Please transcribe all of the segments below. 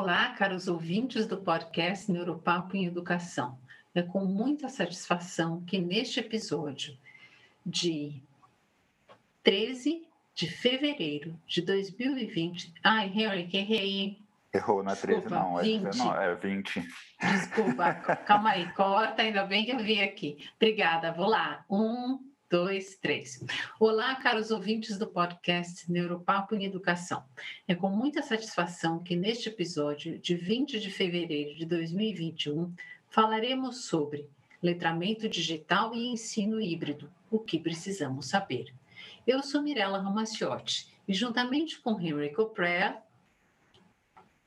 Olá, caros ouvintes do podcast Neuropapo em Educação. É com muita satisfação que neste episódio de 13 de fevereiro de 2020. Ai, Henry, errei. Errou, não é 13, Desculpa, não, é 20. 19, é 20. Desculpa, calma aí, corta, ainda bem que eu vi aqui. Obrigada, vou lá. Um, dois, três. Olá, caros ouvintes do podcast Neuropapo em Educação. É com muita satisfação que neste episódio de 20 de fevereiro de 2021 falaremos sobre letramento digital e ensino híbrido, o que precisamos saber. Eu sou Mirella Ramaciotti e juntamente com Henry Coprea...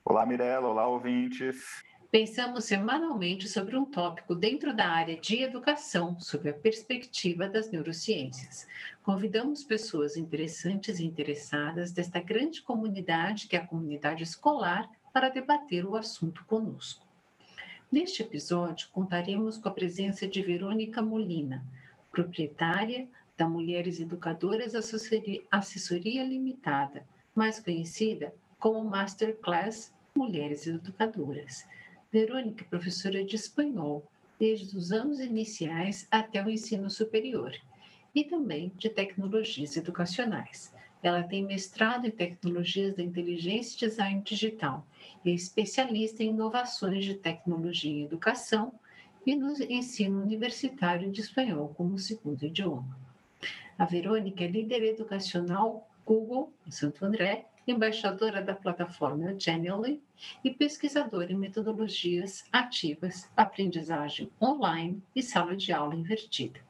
Olá, Mirella. Olá, ouvintes. Pensamos semanalmente sobre um tópico dentro da área de educação, sob a perspectiva das neurociências. Convidamos pessoas interessantes e interessadas desta grande comunidade, que é a comunidade escolar, para debater o assunto conosco. Neste episódio, contaremos com a presença de Verônica Molina, proprietária da Mulheres Educadoras Assessoria, Limitada, mais conhecida como Masterclass Mulheres Educadoras Verônica é professora de espanhol, desde os anos iniciais até o ensino superior, e também de tecnologias educacionais. Ela tem mestrado em tecnologias da inteligência e design digital e é especialista em inovações de tecnologia em educação e no ensino universitário de espanhol como segundo idioma. A Verônica é líder educacional Google em Santo André embaixadora da plataforma Genially e pesquisadora em metodologias ativas, aprendizagem online e sala de aula invertida.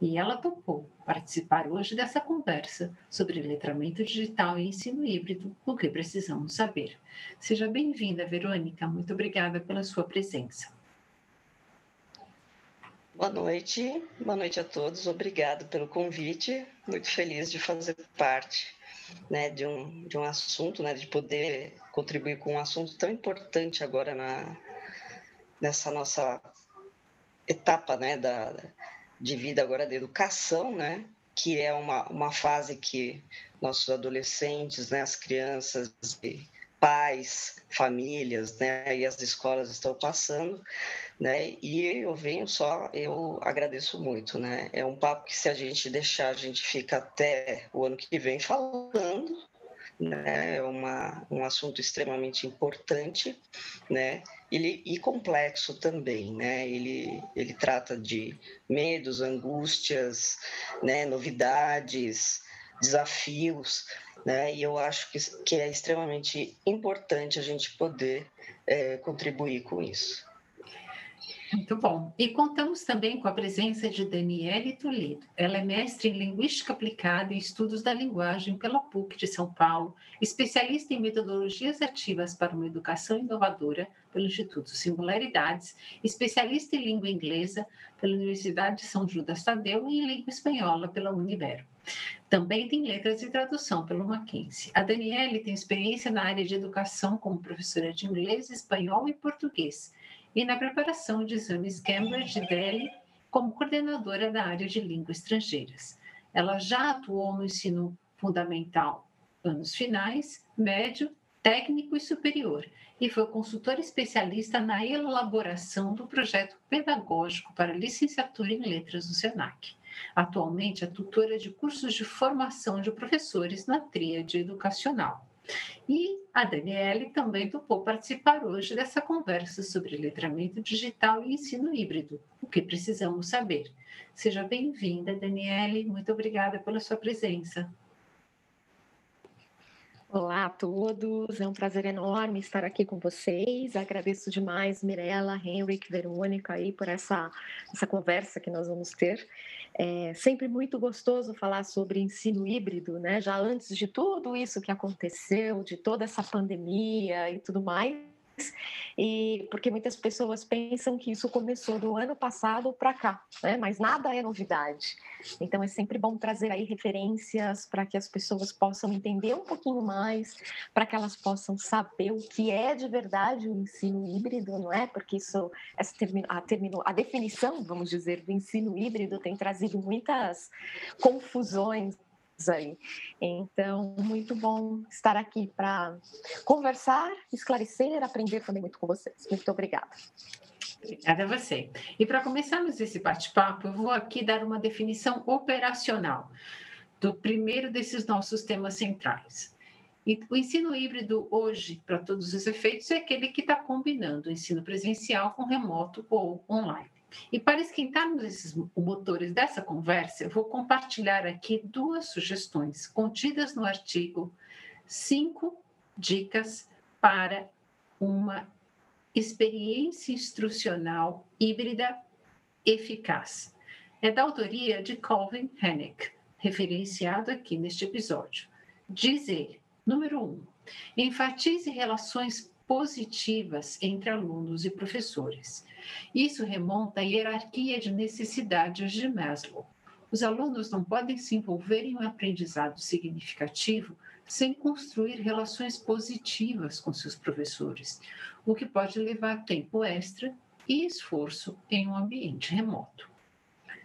E ela topou participar hoje dessa conversa sobre letramento digital e ensino híbrido, o que precisamos saber. Seja bem-vinda, Verônica. Muito obrigada pela sua presença. Boa noite, boa noite a todos. Obrigado pelo convite. Muito feliz de fazer parte né, de, um, de um assunto, né, de poder contribuir com um assunto tão importante agora na, nessa nossa etapa né, da, de vida agora da educação, né, que é uma, uma fase que nossos adolescentes, né, as crianças e pais, famílias, né, e as escolas estão passando, né? E eu venho só, eu agradeço muito, né? É um papo que se a gente deixar, a gente fica até o ano que vem falando, né? É uma, um assunto extremamente importante, né? Ele, e complexo também, né? Ele, ele trata de medos, angústias, né? novidades, desafios, né? E eu acho que, que é extremamente importante a gente poder é, contribuir com isso. Muito bom. E contamos também com a presença de Daniele Toledo. Ela é mestre em Linguística Aplicada e Estudos da Linguagem pela PUC de São Paulo, especialista em metodologias ativas para uma educação inovadora pelo Instituto Singularidades, especialista em língua inglesa pela Universidade de São Judas Tadeu e em língua espanhola pela Univero. Também tem letras e tradução pelo Mackenzie. A Daniele tem experiência na área de educação como professora de inglês, espanhol e português e na preparação de exames Cambridge e Delhi como coordenadora da área de línguas estrangeiras. Ela já atuou no ensino fundamental, anos finais, médio, técnico e superior, e foi consultora especialista na elaboração do projeto pedagógico para licenciatura em letras do SENAC. Atualmente é tutora de cursos de formação de professores na tríade educacional. E a Daniele também topou participar hoje dessa conversa sobre letramento digital e ensino híbrido, o que precisamos saber. Seja bem-vinda, Daniele, muito obrigada pela sua presença. Olá a todos, é um prazer enorme estar aqui com vocês. Agradeço demais, Mirella, Henrique, Verônica, aí, por essa, essa conversa que nós vamos ter. É sempre muito gostoso falar sobre ensino híbrido, né? Já antes de tudo isso que aconteceu, de toda essa pandemia e tudo mais e porque muitas pessoas pensam que isso começou do ano passado para cá, né? Mas nada é novidade. Então é sempre bom trazer aí referências para que as pessoas possam entender um pouquinho mais, para que elas possam saber o que é de verdade o ensino híbrido, não é? Porque isso essa termino, a, termino, a definição, vamos dizer, do ensino híbrido tem trazido muitas confusões Então, muito bom estar aqui para conversar, esclarecer, aprender também muito com vocês. Muito obrigada. Obrigada a você. E para começarmos esse bate-papo, eu vou aqui dar uma definição operacional do primeiro desses nossos temas centrais. E o ensino híbrido hoje, para todos os efeitos, é aquele que está combinando o ensino presencial com remoto ou online. E para esquentarmos esses motores dessa conversa, eu vou compartilhar aqui duas sugestões contidas no artigo Cinco Dicas para uma experiência instrucional híbrida eficaz. É da autoria de Calvin Hennick, referenciado aqui neste episódio. Diz ele, número um, enfatize relações positivas entre alunos e professores. Isso remonta à hierarquia de necessidades de Maslow. Os alunos não podem se envolver em um aprendizado significativo sem construir relações positivas com seus professores, o que pode levar tempo extra e esforço em um ambiente remoto.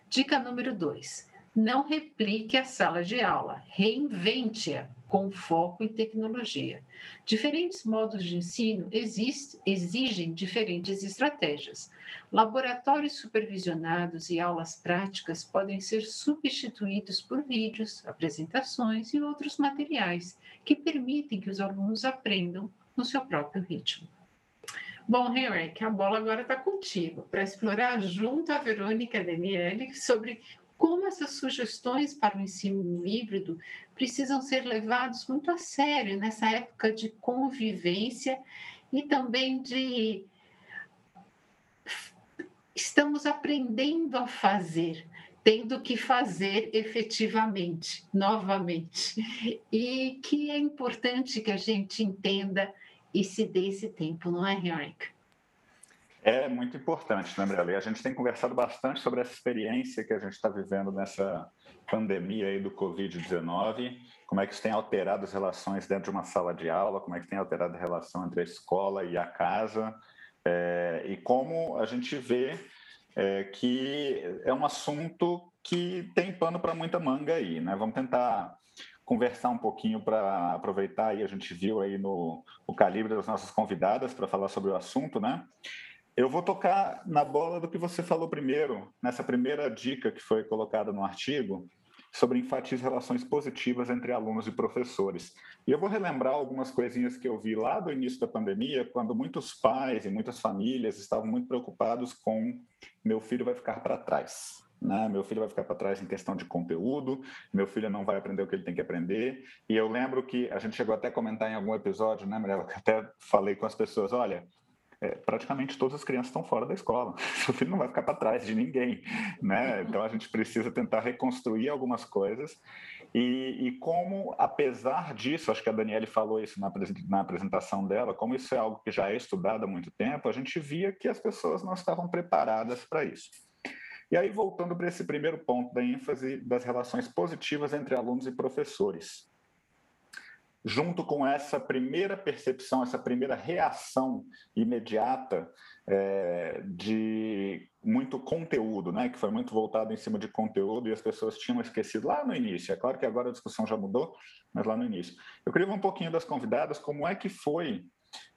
Dica número 2. Não replique a sala de aula, reinvente-a com foco em tecnologia. Diferentes modos de ensino exigem diferentes estratégias. Laboratórios supervisionados e aulas práticas podem ser substituídos por vídeos, apresentações e outros materiais que permitem que os alunos aprendam no seu próprio ritmo. Bom, Henrique, a bola agora está contigo para explorar junto à Verônica Daniele sobre como essas sugestões para o ensino híbrido precisam ser levados muito a sério nessa época de convivência e também de estamos aprendendo a fazer, tendo que fazer efetivamente, novamente. E que é importante que a gente entenda e se dê esse tempo, não é, Henrique? É muito importante, né, Mirella? E a gente tem conversado bastante sobre essa experiência que a gente está vivendo nessa pandemia aí do Covid-19, como é que isso tem alterado as relações dentro de uma sala de aula, como é que tem alterado a relação entre a escola e a casa, é, e como a gente vê é, que é um assunto que tem pano para muita manga aí, né? Vamos tentar conversar um pouquinho para aproveitar aí a gente viu aí no o calibre das nossas convidadas para falar sobre o assunto, né? Eu vou tocar na bola do que você falou primeiro, nessa primeira dica que foi colocada no artigo, sobre enfatizar relações positivas entre alunos e professores. E eu vou relembrar algumas coisinhas que eu vi lá do início da pandemia, quando muitos pais e muitas famílias estavam muito preocupados com meu filho vai ficar para trás. Né? Meu filho vai ficar para trás em questão de conteúdo, meu filho não vai aprender o que ele tem que aprender. E eu lembro que a gente chegou até a comentar em algum episódio, né, Mirella? Até falei com as pessoas: olha, é, praticamente todas as crianças estão fora da escola. Seu filho não vai ficar para trás de ninguém, né? Então a gente precisa tentar reconstruir algumas coisas e, e, como, apesar disso, acho que a Daniele falou isso na, na apresentação dela, como isso é algo que já é estudado há muito tempo, a gente via que as pessoas não estavam preparadas para isso. E aí, voltando para esse primeiro ponto da ênfase das relações positivas entre alunos e professores junto com essa primeira percepção, essa primeira reação imediata é, de muito conteúdo, né, que foi muito voltado em cima de conteúdo e as pessoas tinham esquecido lá no início. É claro que agora a discussão já mudou, mas lá no início. Eu queria um pouquinho das convidadas como é que foi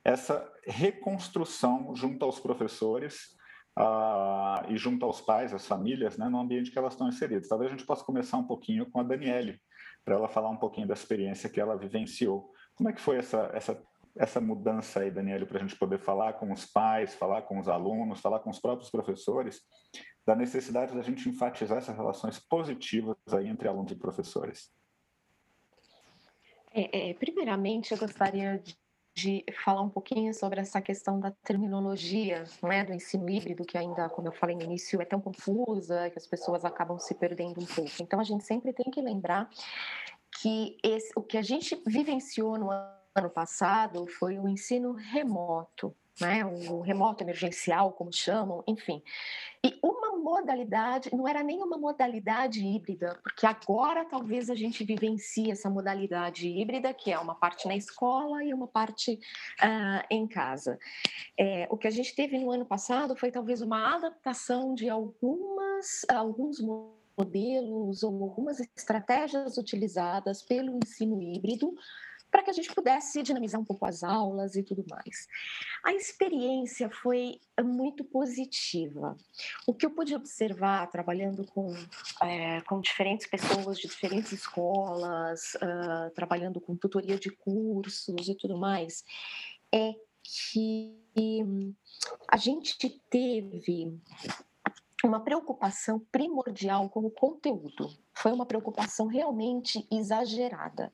essa reconstrução junto aos professores uh, e junto aos pais, às famílias, né, no ambiente que elas estão inseridas. Talvez a gente possa começar um pouquinho com a Daniele, para ela falar um pouquinho da experiência que ela vivenciou. Como é que foi essa, essa, essa mudança aí, Daniele, para a gente poder falar com os pais, falar com os alunos, falar com os próprios professores, da necessidade da gente enfatizar essas relações positivas aí entre alunos e professores? É, é, primeiramente, eu gostaria de de falar um pouquinho sobre essa questão da terminologia né, do ensino híbrido, que ainda, como eu falei no início, é tão confusa que as pessoas acabam se perdendo um pouco. Então, a gente sempre tem que lembrar que esse, o que a gente vivenciou no ano passado foi o ensino remoto, né, o remoto emergencial, como chamam, enfim. E uma modalidade, não era nem uma modalidade híbrida, porque agora talvez a gente vivencie essa modalidade híbrida, que é uma parte na escola e uma parte uh, em casa. É, o que a gente teve no ano passado foi talvez uma adaptação de algumas, alguns modelos ou algumas estratégias utilizadas pelo ensino híbrido para que a gente pudesse dinamizar um pouco as aulas e tudo mais. A experiência foi muito positiva. O que eu pude observar trabalhando com, é, com diferentes pessoas de diferentes escolas, uh, trabalhando com tutoria de cursos e tudo mais, é que a gente teve uma preocupação primordial com o conteúdo. Foi uma preocupação realmente exagerada.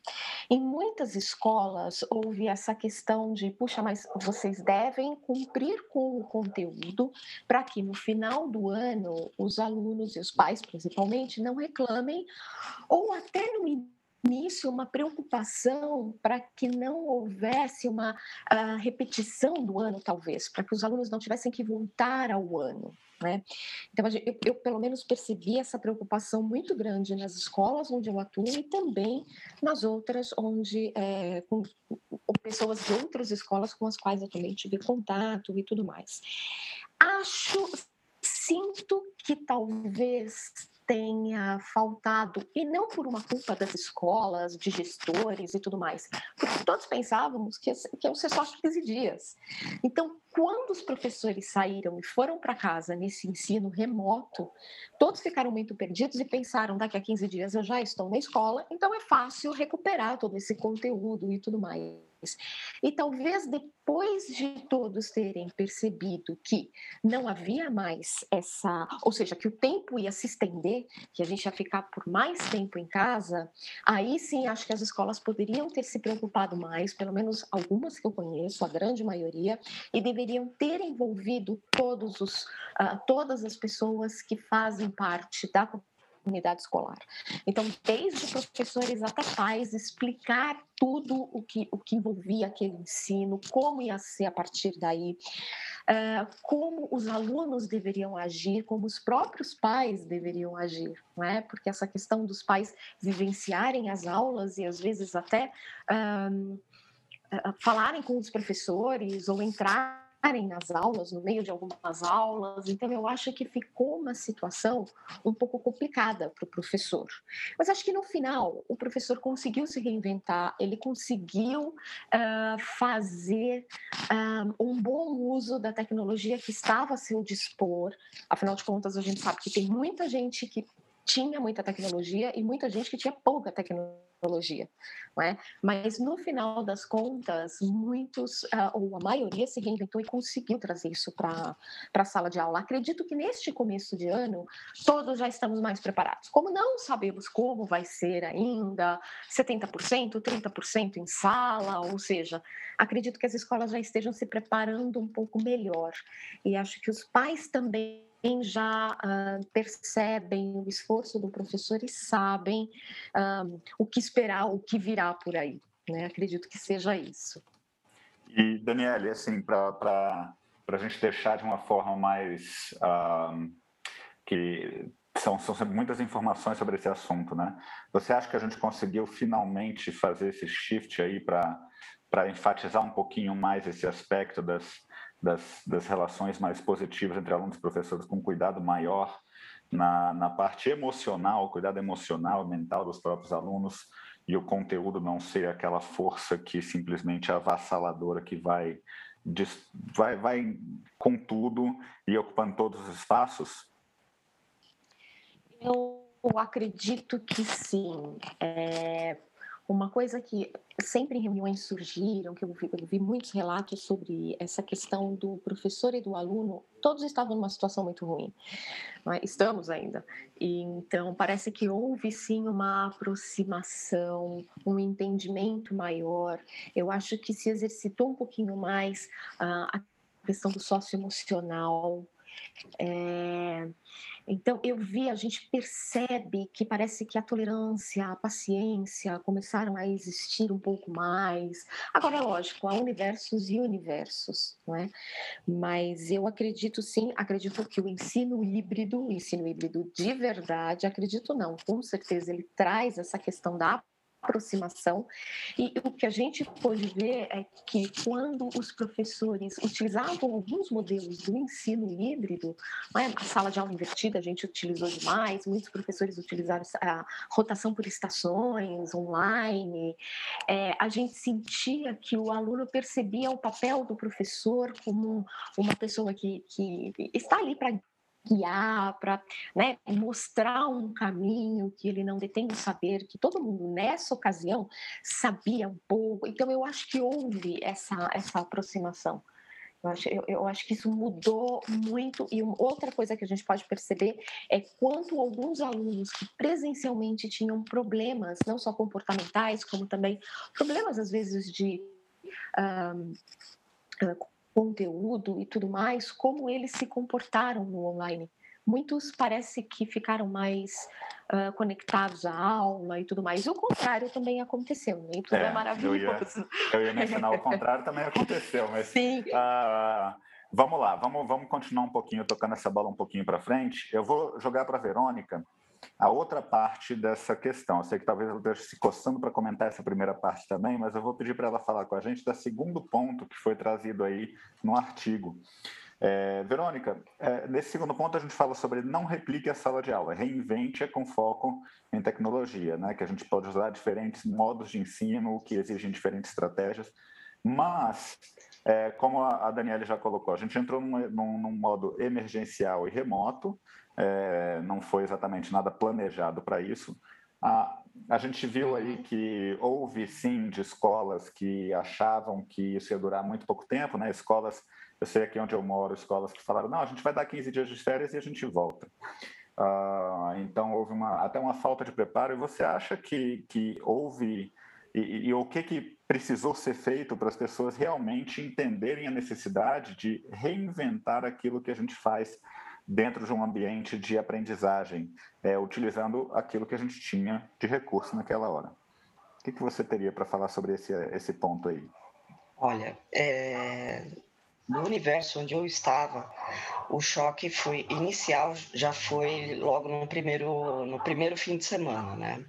Em muitas escolas houve essa questão de, puxa, mas vocês devem cumprir com o conteúdo para que no final do ano os alunos e os pais, principalmente, não reclamem, ou até no início uma preocupação para que não houvesse uma uh, repetição do ano, talvez, para que os alunos não tivessem que voltar ao ano. Né? Então, eu, eu, pelo menos percebi essa preocupação muito grande nas escolas onde eu atuo e também nas outras onde, é, com, com pessoas de outras escolas com as quais eu também tive contato e tudo mais. Acho, sinto que talvez tenha faltado, e não por uma culpa das escolas, de gestores e tudo mais, porque todos pensávamos que, iam ser só 15 dias. Então, quando os professores saíram e foram para casa nesse ensino remoto, todos ficaram muito perdidos e pensaram: daqui a 15 dias eu já estou na escola, então é fácil recuperar todo esse conteúdo e tudo mais. E talvez depois de todos terem percebido que não havia mais essa, ou seja, que o tempo ia se estender, que a gente ia ficar por mais tempo em casa, aí sim acho que as escolas poderiam ter se preocupado mais, pelo menos algumas que eu conheço, a grande maioria, e deveriam ter envolvido todos os, uh, todas as pessoas que fazem parte da unidade escolar. Então, desde professores até pais, explicar tudo o que, o que envolvia aquele ensino, como ia ser a partir daí, uh, como os alunos deveriam agir, como os próprios pais deveriam agir, não é? Porque essa questão dos pais vivenciarem as aulas e às vezes até uh, falarem com os professores ou entrar nas aulas, no meio de algumas aulas. Então, eu acho que ficou uma situação um pouco complicada para o professor. Mas acho que no final, o professor conseguiu se reinventar, ele conseguiu uh, fazer uh, um bom uso da tecnologia que estava a seu dispor. Afinal de contas, a gente sabe que tem muita gente que tinha muita tecnologia e muita gente que tinha pouca tecnologia, não é? Mas no final das contas, muitos uh, ou a maioria se reinventou e conseguiu trazer isso para a sala de aula. Acredito que neste começo de ano todos já estamos mais preparados. Como não sabemos como vai ser ainda, 70%, 30% em sala, ou seja, acredito que as escolas já estejam se preparando um pouco melhor. E acho que os pais também já uh, percebem o esforço do professor e sabem uh, o que esperar, o que virá por aí. Né? Acredito que seja isso. E, Daniele, assim, para a gente deixar de uma forma mais. Uh, que são, são muitas informações sobre esse assunto, né? Você acha que a gente conseguiu finalmente fazer esse shift aí para enfatizar um pouquinho mais esse aspecto das, das, das relações mais positivas entre alunos e professores, com cuidado maior na, na parte emocional, cuidado emocional, mental dos próprios alunos, e o conteúdo não ser aquela força que simplesmente é avassaladora que vai, vai, vai com tudo e ocupando todos os espaços? Eu acredito que sim. É, uma coisa que sempre em reuniões surgiram, que eu vi, eu vi, muitos relatos sobre essa questão do professor e do aluno, todos estavam numa situação muito ruim. É? Estamos ainda. E, então, parece que houve sim uma aproximação, um entendimento maior. Eu acho que se exercitou um pouquinho mais uh, a questão do socioemocional. É, então, eu vi, a gente percebe que parece que a tolerância, a paciência começaram a existir um pouco mais. Agora, é lógico, há universos e universos, não é? Mas eu acredito sim, acredito que o ensino híbrido, o ensino híbrido de verdade, acredito não, com certeza ele traz essa questão da aproximação. E o que a gente pôde ver é que quando os professores utilizavam alguns modelos do ensino híbrido, né, a sala de aula invertida a gente utilizou demais, muitos professores utilizaram a rotação por estações, online, é, a gente sentia que o aluno percebia o papel do professor como uma pessoa que, que está ali para guiar, para né, mostrar um caminho que ele não detém o saber, que todo mundo nessa ocasião sabia um pouco. Então, eu acho que houve essa, essa aproximação. Eu acho, eu, eu acho que isso mudou muito. E outra coisa que a gente pode perceber é quanto alguns alunos que presencialmente tinham problemas, não só comportamentais, como também problemas, às vezes, de. Um, conteúdo e tudo mais, como eles se comportaram no online. Muitos parece que ficaram mais uh, conectados à aula e tudo mais. O contrário também aconteceu, nem tudo é, é maravilhoso. Eu ia, eu ia mencionar o contrário também aconteceu, mas Sim. Uh, vamos lá, vamos, vamos continuar um pouquinho, tocando essa bola um pouquinho para frente. Eu vou jogar para a Verônica a outra parte dessa questão. Eu sei que talvez ela esteja se coçando para comentar essa primeira parte também, mas eu vou pedir para ela falar com a gente do segundo ponto que foi trazido aí no artigo. É, Verônica, é, nesse segundo ponto a gente fala sobre não replique a sala de aula, reinvente com foco em tecnologia, né? que a gente pode usar diferentes modos de ensino que exigem diferentes estratégias, mas, é, como a, a Daniela já colocou, a gente entrou num, num, num modo emergencial e remoto, é, não foi exatamente nada planejado para isso. A, a gente viu aí que houve sim de escolas que achavam que isso ia durar muito pouco tempo, né? Escolas, eu sei aqui onde eu moro, escolas que falaram, não, a gente vai dar 15 dias de férias e a gente volta. Uh, então houve uma, até uma falta de preparo. E você acha que, que houve e, e, e o que, que precisou ser feito para as pessoas realmente entenderem a necessidade de reinventar aquilo que a gente faz dentro de um ambiente de aprendizagem, é, utilizando aquilo que a gente tinha de recurso naquela hora. O que, que você teria para falar sobre esse, esse ponto aí? Olha, é, no universo onde eu estava, o choque foi inicial, já foi logo no primeiro, no primeiro fim de semana, né?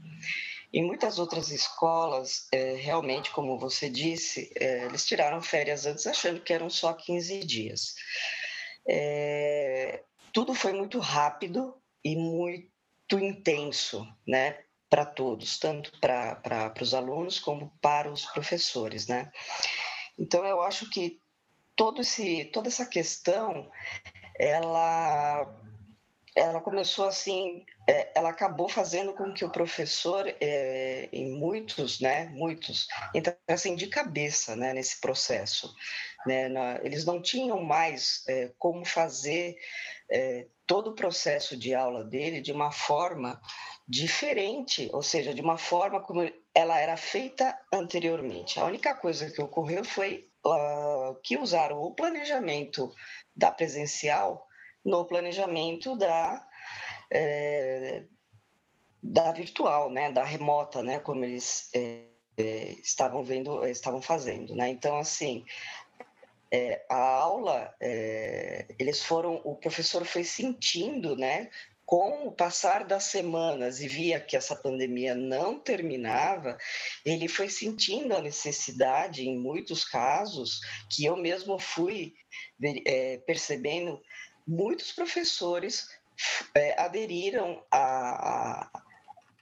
Em muitas outras escolas, é, realmente, como você disse, é, eles tiraram férias antes achando que eram só 15 dias. É, tudo foi muito rápido e muito intenso, né? Para todos, tanto para os alunos como para os professores, né? Então, eu acho que todo esse, toda essa questão, ela, ela começou assim, é, ela acabou fazendo com que o professor, é, em muitos, né, muitos, entrassem de cabeça, né, nesse processo. Né? Eles não tinham mais é, como fazer é, todo o processo de aula dele de uma forma diferente, ou seja, de uma forma como ela era feita anteriormente. A única coisa que ocorreu foi uh, que usaram o planejamento da presencial no planejamento da é, da virtual, né, da remota, né, como eles é, estavam vendo, estavam fazendo, né. Então assim, é, a aula, é, eles foram, o professor foi sentindo, né, com o passar das semanas e via que essa pandemia não terminava, ele foi sentindo a necessidade, em muitos casos, que eu mesmo fui é, percebendo, muitos professores é, aderiram a, a,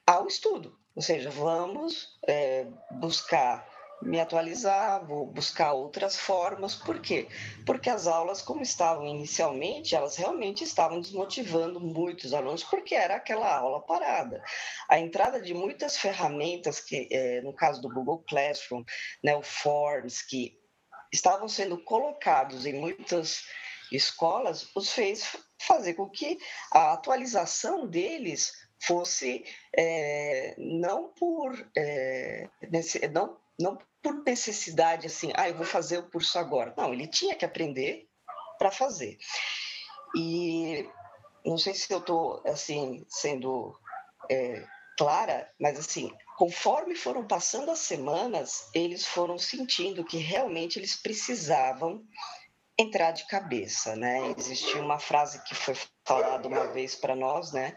ao estudo, ou seja, vamos é, buscar me atualizar, vou buscar outras formas. Por quê? Porque as aulas, como estavam inicialmente, elas realmente estavam desmotivando muitos alunos, porque era aquela aula parada. A entrada de muitas ferramentas, que é, no caso do Google Classroom, né, o Forms, que estavam sendo colocados em muitas escolas, os fez fazer com que a atualização deles fosse é, não por é, não não por necessidade assim, ah, eu vou fazer o curso agora. Não, ele tinha que aprender para fazer. E não sei se eu estou assim sendo é, clara, mas assim, conforme foram passando as semanas, eles foram sentindo que realmente eles precisavam entrar de cabeça, né? Existia uma frase que foi falada uma vez para nós, né?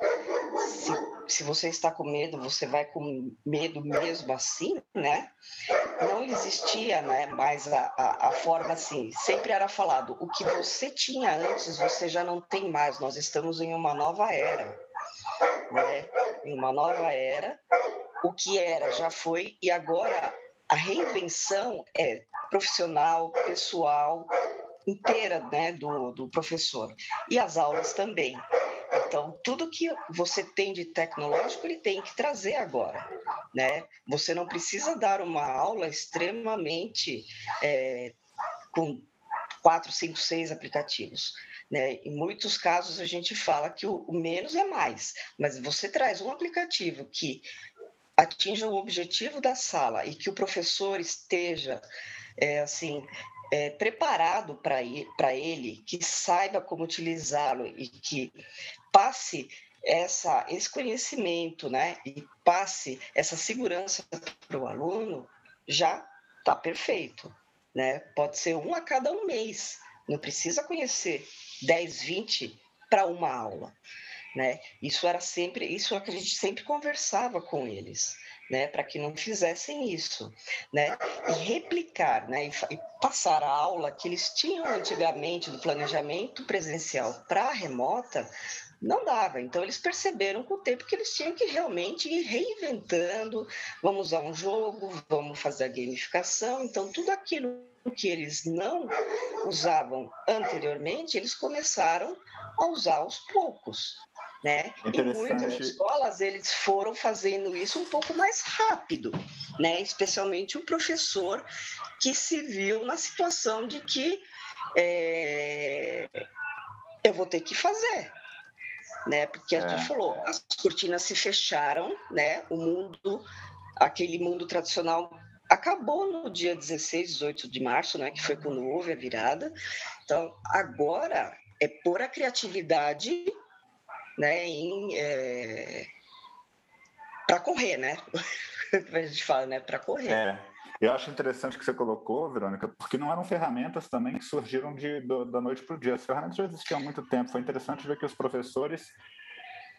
Se se você está com medo, você vai com medo mesmo assim, né? Não existia né, mais a, a, a, forma assim. Sempre era falado, o que você tinha antes, você já não tem mais. Nós estamos em uma nova era, né? Em uma nova era. O que era já foi e agora a reinvenção é profissional, pessoal, inteira né, do, do professor. E as aulas também. Então, tudo que você tem de tecnológico, ele tem que trazer agora. Né? Você não precisa dar uma aula extremamente é, com quatro, cinco, seis aplicativos. Né? Em muitos casos, a gente fala que o, menos é mais, mas você traz um aplicativo que atinja o objetivo da sala e que o professor esteja é, assim é, preparado para ele, que saiba como utilizá-lo e que passe essa, esse conhecimento, né, e passe essa segurança para o aluno, já está perfeito, né? Pode ser um a cada um mês, não precisa conhecer 10, 20 para uma aula, né? Isso era sempre, isso é que a gente sempre conversava com eles, né, para que não fizessem isso, né, e replicar, né, e, e, passar a aula que eles tinham antigamente do planejamento presencial para remota, não dava. Então, eles perceberam com o tempo que eles tinham que realmente ir reinventando. Vamos usar um jogo, vamos fazer a gamificação. Então, tudo aquilo que eles não usavam anteriormente, eles começaram a usar aos poucos. Né? Em muitas escolas eles foram fazendo isso um pouco mais rápido, né? especialmente o professor que se viu na situação de que é, eu vou ter que fazer, né? Porque a gente é. falou, as cortinas se fecharam, né? O mundo, aquele mundo tradicional acabou no dia 16, 18 de março, né? Que foi quando houve a virada. Então, agora é pôr a criatividade, né? Em, é... para correr, né? a gente fala, né? Para correr. É. Eu acho interessante que você colocou, Verônica, porque não eram ferramentas também que surgiram de, do, da noite para o dia. As ferramentas já existiam há muito tempo. Foi interessante ver que os professores.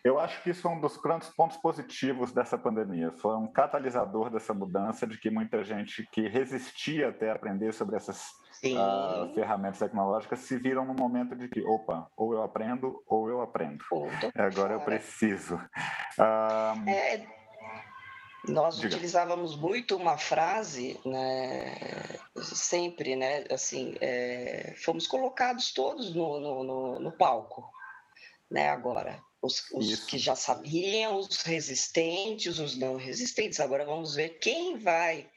Eu acho que isso é um dos grandes pontos positivos dessa pandemia. Foi um catalisador dessa mudança de que muita gente que resistia até aprender sobre essas uh, ferramentas tecnológicas se viram no momento de que, opa, ou eu aprendo ou eu aprendo. Agora eu preciso. Uh, é nós Diga. utilizávamos muito uma frase, né, sempre, né, assim, é, fomos colocados todos no, no, no, no palco, né, agora. Os, os que já sabiam, os resistentes, os não resistentes. Agora vamos ver quem vai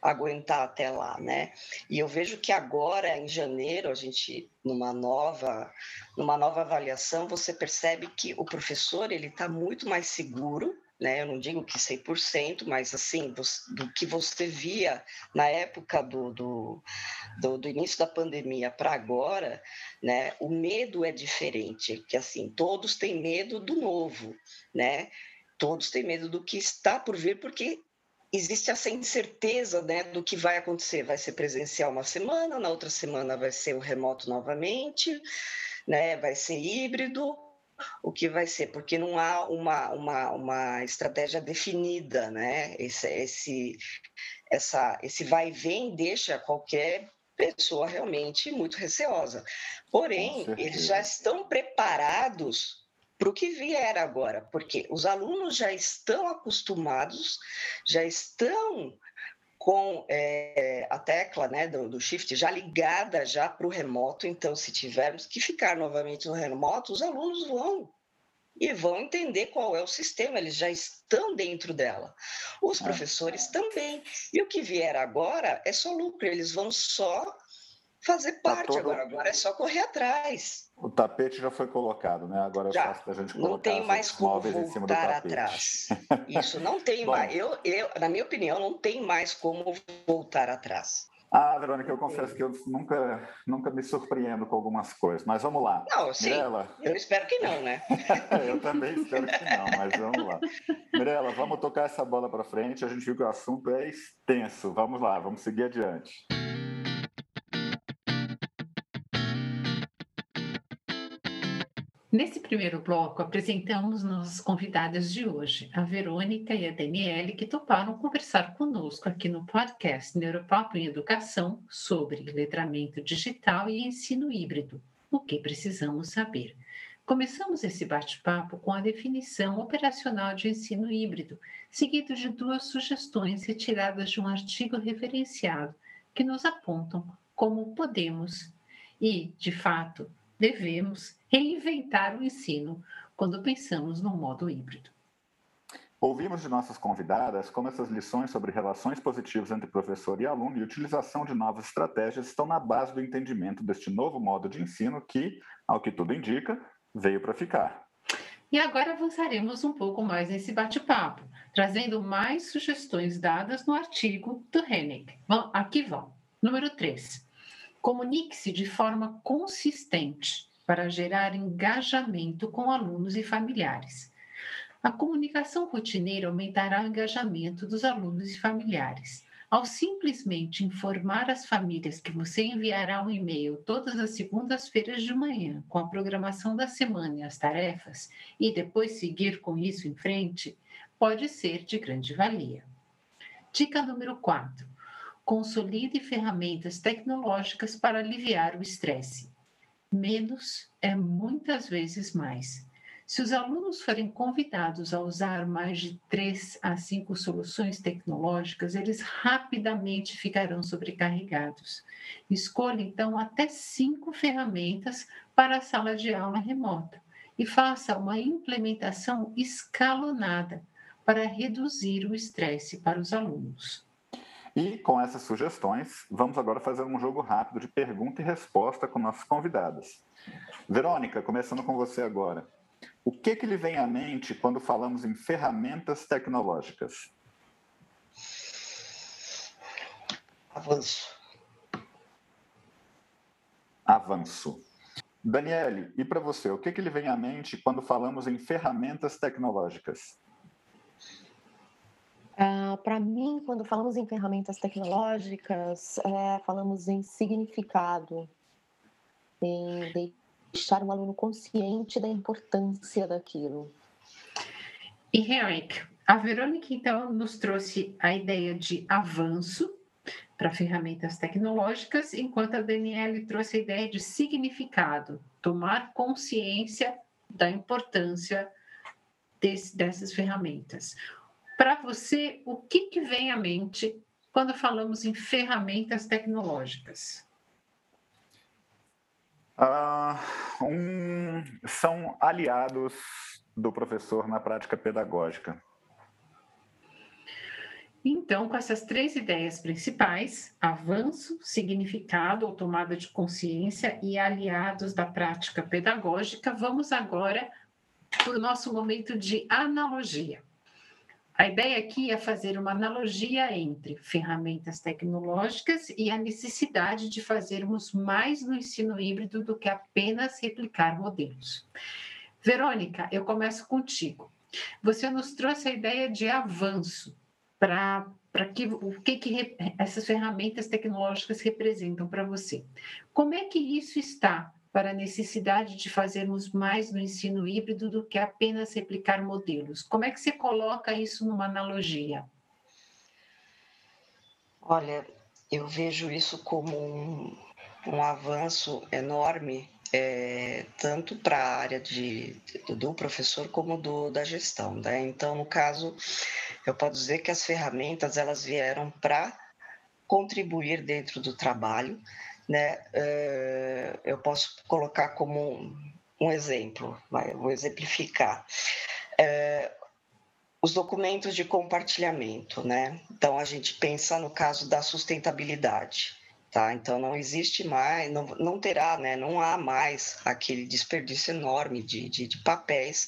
aguentar até lá, né? E eu vejo que agora, em janeiro, a gente, numa nova, numa nova avaliação, você percebe que o professor ele está muito mais seguro né? Eu não digo que 100%, mas assim, do que você via na época do, do, do, do início da pandemia para agora, né? O medo é diferente, que assim, todos têm medo do novo, né? Todos têm medo do que está por vir, porque existe essa incerteza né, do que vai acontecer. Vai ser presencial uma semana, na outra semana vai ser o remoto novamente, né, vai ser híbrido, o que vai ser, porque não há uma, uma, uma estratégia definida, né? Esse, esse, essa, esse vai e vem deixa qualquer pessoa realmente muito receosa. Porém, eles já estão preparados para o que vier agora, porque os alunos já estão acostumados, já estão com é, a tecla né, do, do, shift já ligada já para o remoto. Então, se tivermos que ficar novamente no remoto, os alunos vão e vão entender qual é o sistema, eles já estão dentro dela. Os é. professores também. E o que vier agora é só lucro, eles vão só fazer tá parte tá todo... agora, agora é só correr atrás. O tapete já foi colocado, né? Agora é já, fácil da gente colocar Não tem mais como voltar atrás. Isso, não tem Bom, mais. Eu, eu, na minha opinião, não tem mais como voltar atrás. Ah, Verônica, eu confesso que eu nunca, nunca me surpreendo com algumas coisas, mas vamos lá. Não, sim. Mirela... Eu espero que não, né? eu também espero que não, mas vamos lá. Mirela, vamos tocar essa bola para frente. A gente viu que o assunto é extenso. Vamos lá, vamos seguir adiante. Nesse primeiro bloco, apresentamos nossas convidadas de hoje, a Verônica e a Daniele, que toparam conversar conosco aqui no podcast Neuropapo em Educação sobre letramento digital e ensino híbrido. O que precisamos saber? Começamos esse bate-papo com a definição operacional de ensino híbrido, seguido de duas sugestões retiradas de um artigo referenciado que nos apontam como podemos e, de fato, devemos reinventar o ensino quando pensamos no modo híbrido. Ouvimos de nossas convidadas como essas lições sobre relações positivas entre professor e aluno e utilização de novas estratégias estão na base do entendimento deste novo modo de ensino que, ao que tudo indica, veio para ficar. E agora avançaremos um pouco mais nesse bate-papo, trazendo mais sugestões dadas no artigo do Hennig. Bom, aqui vão. Número 3. Comunique-se de forma consistente para gerar engajamento com alunos e familiares. A comunicação rotineira aumentará o engajamento dos alunos e familiares. Ao simplesmente informar as famílias que você enviará um e-mail todas as segundas-feiras de manhã com a programação da semana e as tarefas, e depois seguir com isso em frente, pode ser de grande valia. Dica número 4. Consolide ferramentas tecnológicas para aliviar o estresse. Menos é muitas vezes mais. Se os alunos forem convidados a usar mais de três a cinco soluções tecnológicas, eles rapidamente ficarão sobrecarregados. Escolha, então, até cinco ferramentas para a sala de aula remota e faça uma implementação escalonada para reduzir o estresse para os alunos. E com essas sugestões, vamos agora fazer um jogo rápido de pergunta e resposta com nossas convidadas. Verônica, começando com você agora. O que, que lhe vem à mente quando falamos em ferramentas tecnológicas? Avanço. Avanço. Daniele, e para você, o que, que lhe vem à mente quando falamos em ferramentas tecnológicas? Uh, para mim, quando falamos em ferramentas tecnológicas, é, falamos em significado, em deixar o aluno consciente da importância daquilo. E Henrique, a Verônica então nos trouxe a ideia de avanço para ferramentas tecnológicas, enquanto a Daniele trouxe a ideia de significado, tomar consciência da importância desse, dessas ferramentas. Para você, o que, que vem à mente quando falamos em ferramentas tecnológicas? Uh, um, são aliados do professor na prática pedagógica. Então, com essas três ideias principais, avanço, significado ou tomada de consciência e aliados da prática pedagógica, vamos agora para o nosso momento de analogia. A ideia aqui é fazer uma analogia entre ferramentas tecnológicas e a necessidade de fazermos mais no ensino híbrido do que apenas replicar modelos. Verônica, eu começo contigo. Você nos trouxe a ideia de avanço para para que o que, que essas ferramentas tecnológicas representam para você. Como é que isso está para a necessidade de fazermos mais no ensino híbrido do que apenas replicar modelos. Como é que você coloca isso numa analogia? Olha, eu vejo isso como um, um avanço enorme, é, tanto para a área de, do professor como do, da gestão. Né? Então, no caso, eu posso dizer que as ferramentas elas vieram para contribuir dentro do trabalho, né? Uh, eu posso colocar como um, exemplo, vou exemplificar. Uh, os documentos de compartilhamento, né? Então a gente pensa no caso da sustentabilidade, tá? Então não existe mais, não, não terá, né? Não há mais aquele desperdício enorme de, de, de papéis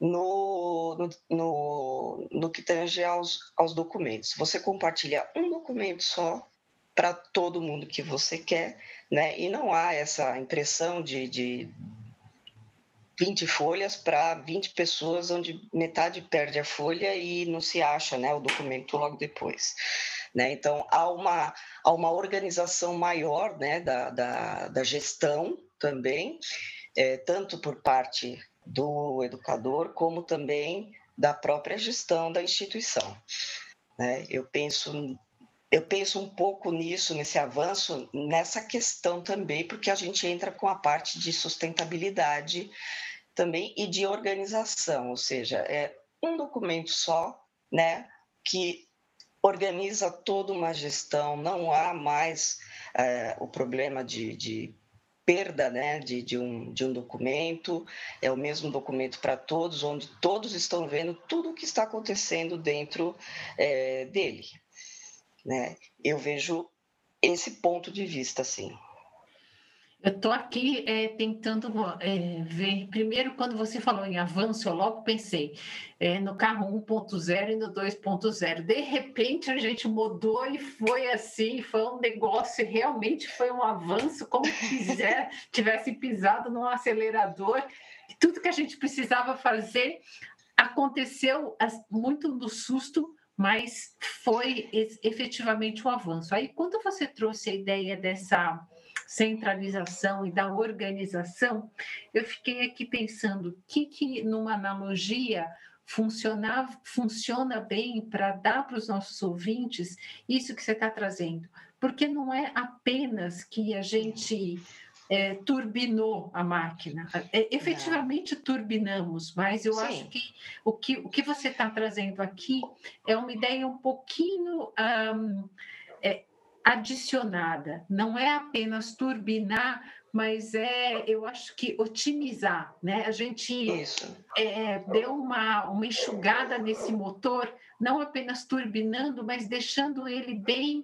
no, no, no, no, que tange aos, aos documentos. Você compartilha um documento só, para todo mundo que você quer, né? E não há essa impressão de, de 20 folhas para 20 pessoas, onde metade perde a folha e não se acha né, o documento logo depois. Né? Então, há uma, há uma organização maior né, da, da, da gestão também, é, tanto por parte do educador, como também da própria gestão da instituição. Né? Eu penso eu penso um pouco nisso, nesse avanço, nessa questão também, porque a gente entra com a parte de sustentabilidade também e de organização, ou seja, é um documento só, né, que organiza toda uma gestão, não há mais é, o problema de, de perda né, de, de, um, de um documento, é o mesmo documento para todos, onde todos estão vendo tudo o que está acontecendo dentro é, dele. Né? Eu vejo esse ponto de vista, assim. Eu estou aqui é, tentando é, ver. Primeiro, quando você falou em avanço, eu logo pensei é, no carro 1.0 e no 2.0. De repente, a gente mudou e foi assim, foi um negócio, realmente foi um avanço, como quiser, tivesse pisado no acelerador. Tudo que a gente precisava fazer aconteceu muito no susto, mas foi efetivamente um avanço. Aí, quando você trouxe a ideia dessa centralização e da organização, eu fiquei aqui pensando o que, que numa analogia funciona, funciona bem para dar para os nossos ouvintes isso que você está trazendo. Porque não é apenas que a gente é, turbinou a máquina. É, efetivamente turbinamos, mas eu Sim. acho que o, que o que você está trazendo aqui é uma ideia um pouquinho. Um, é, adicionada, não é apenas turbinar, mas é, eu acho que otimizar, né? A gente é, deu uma, uma enxugada nesse motor, não apenas turbinando, mas deixando ele bem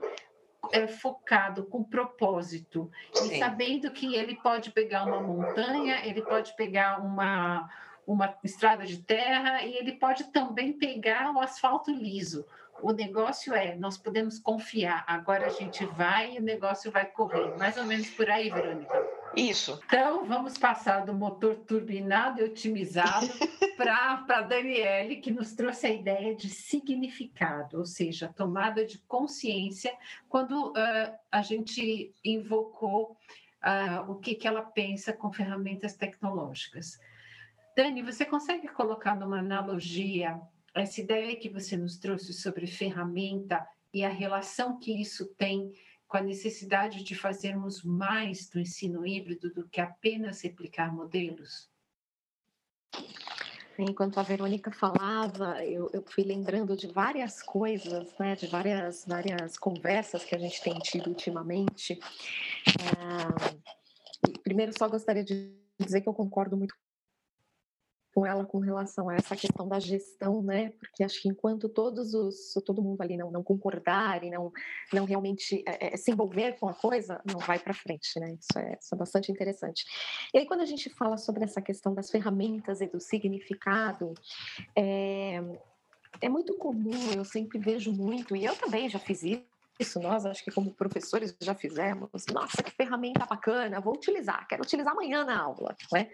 é, focado, com propósito, Sim. e sabendo que ele pode pegar uma montanha, ele pode pegar uma, uma estrada de terra e ele pode também pegar o asfalto liso. O negócio é, nós podemos confiar, agora a gente vai e o negócio vai correr. Mais ou menos por aí, Verônica. Isso. Então, vamos passar do motor turbinado e otimizado para a Daniele, que nos trouxe a ideia de significado, ou seja, tomada de consciência, quando uh, a gente invocou uh, o que, que ela pensa com ferramentas tecnológicas. Dani, você consegue colocar numa analogia essa ideia que você nos trouxe sobre ferramenta e a relação que isso tem com a necessidade de fazermos mais do ensino híbrido do que apenas replicar modelos? Enquanto a Verônica falava, eu, eu, fui lembrando de várias coisas, né, de várias, várias conversas que a gente tem tido ultimamente. Ah, primeiro, só gostaria de dizer que eu concordo muito com ela com relação a essa questão da gestão, né? Porque acho que enquanto todos os todo mundo ali não não concordar e não não realmente é, é, se envolver com a coisa, não vai para frente, né? Isso é, isso é bastante interessante. E aí quando a gente fala sobre essa questão das ferramentas e do significado, é, é muito comum, eu sempre vejo muito, e eu também já fiz isso isso nós, acho que como professores já fizemos. Nossa, que ferramenta bacana, vou utilizar, quero utilizar amanhã na aula, né?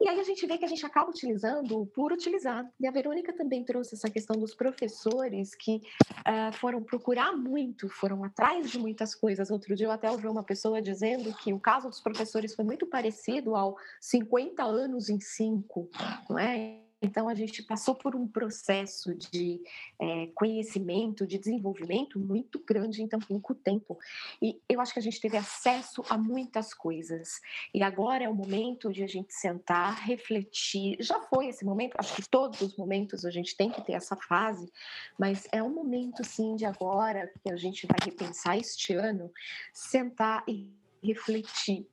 E aí a gente vê que a gente acaba utilizando por utilizar. E a Verônica também trouxe essa questão dos professores que uh, foram procurar muito, foram atrás de muitas coisas. Outro dia eu até ouvi uma pessoa dizendo que o caso dos professores foi muito parecido ao 50 anos em 5, não é? Então, a gente passou por um processo de é, conhecimento, de desenvolvimento muito grande em tão pouco tempo. E eu acho que a gente teve acesso a muitas coisas. E agora é o momento de a gente sentar, refletir. Já foi esse momento, acho que todos os momentos a gente tem que ter essa fase, mas é um momento, sim, de agora, que a gente vai repensar este ano, sentar e refletir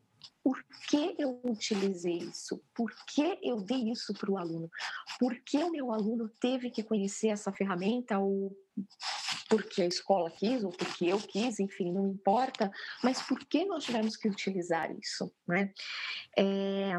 por que eu utilizei isso? Por que eu dei isso para o aluno? Por que o meu aluno teve que conhecer essa ferramenta ou porque a escola quis ou porque eu quis, enfim, não importa, mas por que nós tivemos que utilizar isso, né? É,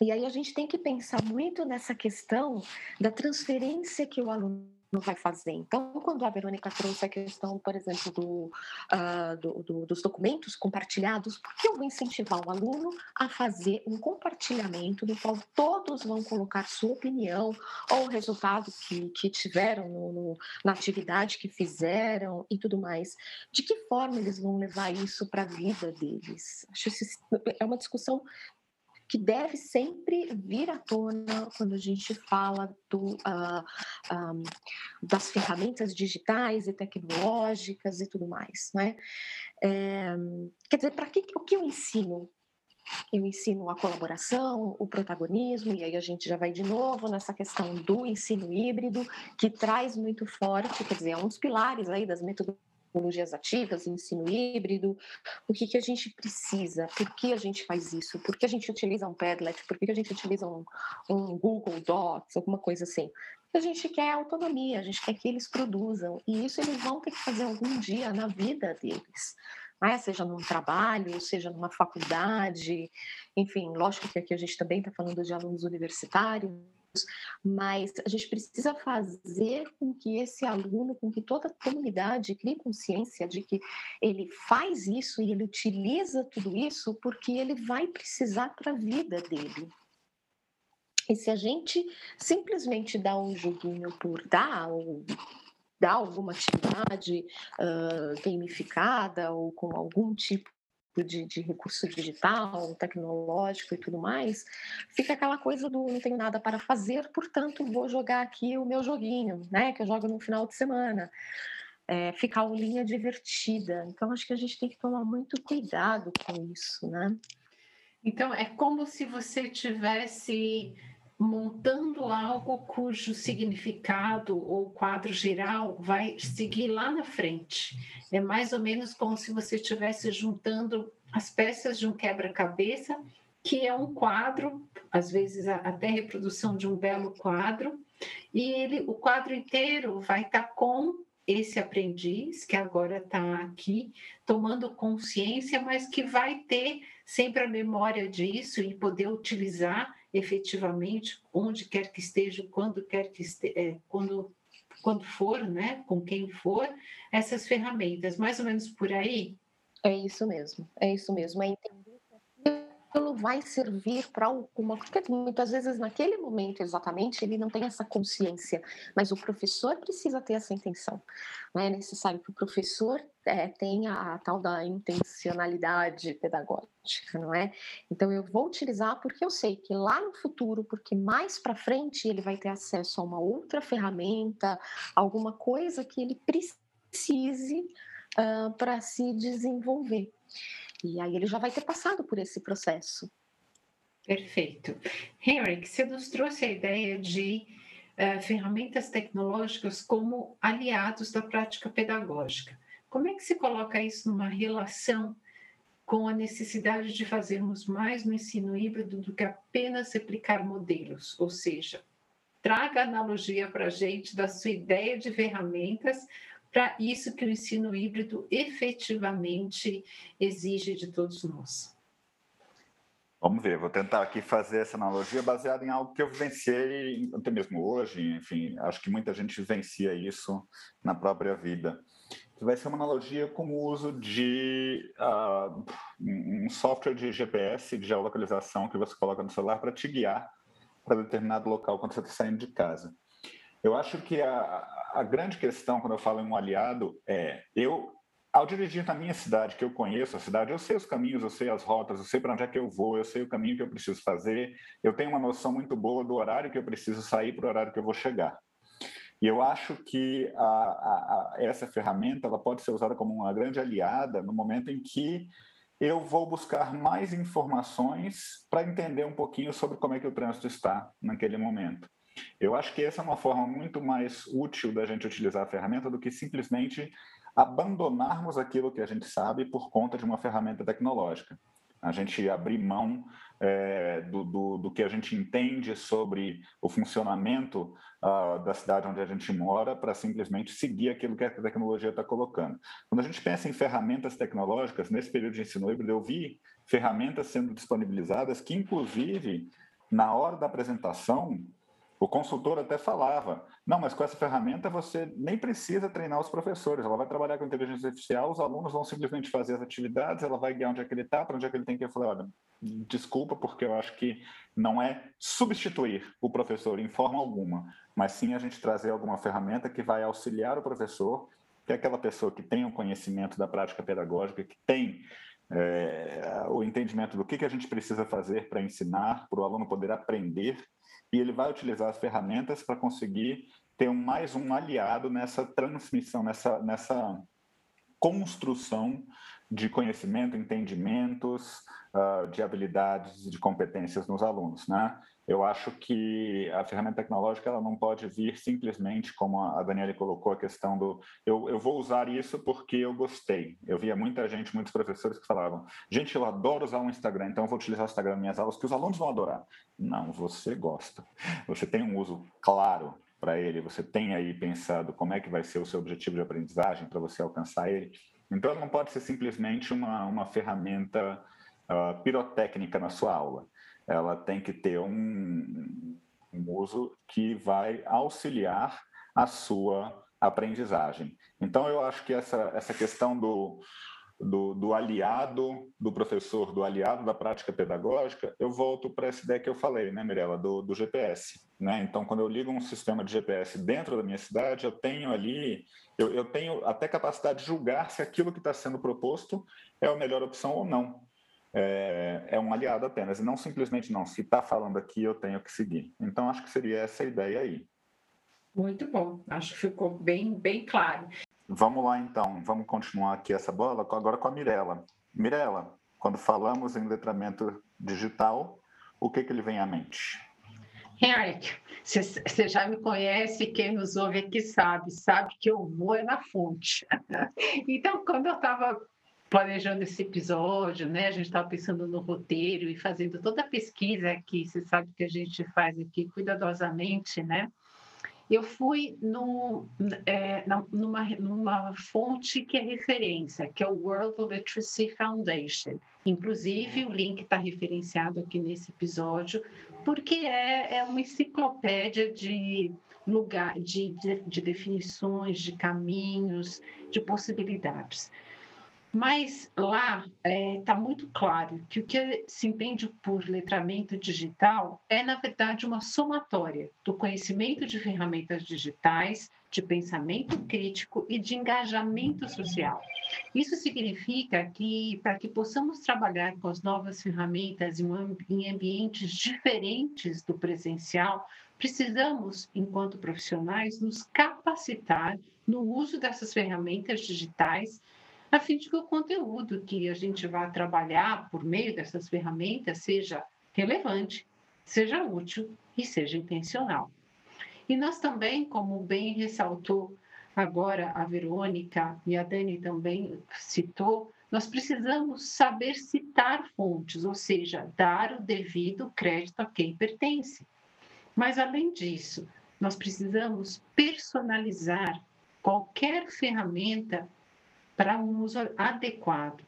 e aí a gente tem que pensar muito nessa questão da transferência que o aluno vai fazer. Então, quando a Verônica trouxe a questão, por exemplo, do, uh, do, do, dos documentos compartilhados, por que eu vou incentivar o aluno a fazer um compartilhamento no qual todos vão colocar sua opinião ou o resultado que, que tiveram no, no, na atividade que fizeram e tudo mais? De que forma eles vão levar isso para a vida deles? Acho que é uma discussão que deve sempre vir à tona quando a gente fala do, ah, ah, das ferramentas digitais e tecnológicas e tudo mais, né? É, quer dizer, para que o que eu ensino? Eu ensino a colaboração, o protagonismo, e aí a gente já vai de novo nessa questão do ensino híbrido, que traz muito forte, quer dizer, é um dos pilares aí das metodologias tecnologias ativas, ensino híbrido, o que, que a gente precisa, por que a gente faz isso, por que a gente utiliza um Padlet, por que a gente utiliza um, um Google Docs, alguma coisa assim. A gente quer autonomia, a gente quer que eles produzam, e isso eles vão ter que fazer algum dia na vida deles. Né? Seja num trabalho, seja numa faculdade, enfim, lógico que aqui a gente também está falando de alunos universitários, mas a gente precisa fazer com que esse aluno, com que toda a comunidade crie consciência de que ele faz isso e ele utiliza tudo isso porque ele vai precisar para a vida dele. E se a gente simplesmente dá um joguinho por dar, ou dá alguma atividade uh, gamificada ou com algum tipo de, de, recurso digital, tecnológico e tudo mais, fica aquela coisa do não tenho nada para fazer, portanto vou jogar aqui o meu joguinho, né, que eu jogo no final de semana. É, fica a aulinha divertida. Então acho que a gente tem que tomar muito cuidado com isso, né? Então é como se você tivesse montando algo cujo significado ou quadro geral vai seguir lá na frente. É mais ou menos como se você estivesse juntando as peças de um quebra-cabeça, que é um quadro, às vezes até reprodução de um belo quadro, e ele, o quadro inteiro vai estar com esse aprendiz que agora está aqui tomando consciência, mas que vai ter sempre a memória disso e poder utilizar efetivamente, onde quer que esteja, quando quer que esteja, é, quando, quando for, né, com quem for, essas ferramentas, mais ou menos por aí? É isso mesmo, é isso mesmo, é aquilo vai servir para alguma coisa. Muitas vezes, naquele momento exatamente, ele não tem essa consciência, mas o professor precisa ter essa intenção. Não é necessário que o professor é, tenha a tal da intencionalidade pedagógica, não é? Então, eu vou utilizar porque eu sei que lá no futuro, porque mais para frente ele vai ter acesso a uma outra ferramenta, alguma coisa que ele precise uh, para se desenvolver. E aí ele já vai ter passado por esse processo. Perfeito. Henrik, você nos trouxe a ideia de uh, ferramentas tecnológicas como aliados da prática pedagógica. Como é que se coloca isso numa relação com a necessidade de fazermos mais no ensino híbrido do que apenas replicar modelos? Ou seja, traga analogia para a gente da sua ideia de ferramentas para isso que o ensino híbrido efetivamente exige de todos nós. Vamos ver, vou tentar aqui fazer essa analogia baseada em algo que eu vivenciei até mesmo hoje, enfim, acho que muita gente vivencia isso na própria vida. Vai ser uma analogia com o uso de uh, um software de GPS, de geolocalização, que você coloca no celular para te guiar para determinado local quando você está saindo de casa. Eu acho que a, a grande questão quando eu falo em um aliado é eu ao dirigir na minha cidade, que eu conheço a cidade, eu sei os caminhos, eu sei as rotas, eu sei para onde é que eu vou, eu sei o caminho que eu preciso fazer, eu tenho uma noção muito boa do horário que eu preciso sair para o horário que eu vou chegar. E eu acho que a, a, a, essa ferramenta ela pode ser usada como uma grande aliada no momento em que eu vou buscar mais informações para entender um pouquinho sobre como é que o trânsito está naquele momento. Eu acho que essa é uma forma muito mais útil da gente utilizar a ferramenta do que simplesmente abandonarmos aquilo que a gente sabe por conta de uma ferramenta tecnológica. A gente abrir mão é, do, do, do, que a gente entende sobre o funcionamento uh, da cidade onde a gente mora para simplesmente seguir aquilo que a tecnologia está colocando. Quando a gente pensa em ferramentas tecnológicas, nesse período de ensino híbrido, eu vi ferramentas sendo disponibilizadas que, inclusive, na hora da apresentação, o consultor até falava: não, mas com essa ferramenta você nem precisa treinar os professores, ela vai trabalhar com inteligência artificial, os alunos vão simplesmente fazer as atividades, ela vai guiar onde é que ele está, para onde é que ele tem que ir. Eu falei: olha, desculpa, porque eu acho que não é substituir o professor em forma alguma, mas sim a gente trazer alguma ferramenta que vai auxiliar o professor, que é aquela pessoa que tem o conhecimento da prática pedagógica, que tem é, o entendimento do que, que a gente precisa fazer para ensinar, para o aluno poder aprender, e ele vai utilizar as ferramentas para conseguir ter mais um aliado nessa transmissão, nessa, nessa construção de conhecimento, entendimentos, uh, de habilidades, de competências nos alunos, né? Eu acho que a ferramenta tecnológica ela não pode vir simplesmente como a Daniela colocou a questão do eu, eu vou usar isso porque eu gostei. Eu via muita gente, muitos professores que falavam: gente, eu adoro usar o Instagram, então eu vou utilizar o Instagram nas minhas aulas que os alunos vão adorar. Não, você gosta. Você tem um uso claro para ele, você tem aí pensado como é que vai ser o seu objetivo de aprendizagem para você alcançar ele. Então, não pode ser simplesmente uma, uma ferramenta uh, pirotécnica na sua aula. Ela tem que ter um, um uso que vai auxiliar a sua aprendizagem. Então, eu acho que essa, essa questão do, do, do, aliado do professor, do aliado da prática pedagógica, eu volto para essa ideia que eu falei, né, Mirella, do, do GPS. Né? Então, quando eu ligo um sistema de GPS dentro da minha cidade, eu tenho ali, eu, eu tenho até capacidade de julgar se aquilo que está sendo proposto é a melhor opção ou não. É, é um aliado apenas, e não simplesmente não, se está falando aqui, eu tenho que seguir. Então, acho que seria essa a ideia aí. Muito bom, acho que ficou bem, bem claro. Vamos lá então, vamos continuar aqui essa bola agora com a Mirella. Mirella, quando falamos em letramento digital, o que, que lhe vem à mente? Henrique, você já me conhece, quem nos ouve aqui sabe, sabe que eu vou é na fonte. então, quando eu estava planejando esse episódio, né, a gente estava pensando no roteiro e fazendo toda a pesquisa que você sabe que a gente faz aqui cuidadosamente, né? eu fui no, é, numa, numa fonte que é referência, que é o World Literacy Foundation. Inclusive, o link está referenciado aqui nesse episódio, porque é, é uma enciclopédia de lugar, de, de, de definições, de caminhos, de possibilidades. Mas lá está é, tá muito claro que o que se entende por letramento digital é, na verdade, uma somatória do conhecimento de ferramentas digitais, de pensamento crítico e de engajamento social. Isso significa que, para que possamos trabalhar com as novas ferramentas em ambientes diferentes do presencial, precisamos, enquanto profissionais, nos capacitar no uso dessas ferramentas digitais a fim de que o conteúdo que a gente vai trabalhar por meio dessas ferramentas seja relevante, seja útil e seja intencional. E nós também, como bem ressaltou agora a Verônica e a Dani também citou, nós precisamos saber citar fontes, ou seja, dar o devido crédito a quem pertence. Mas, além disso, nós precisamos personalizar qualquer ferramenta para um uso adequado.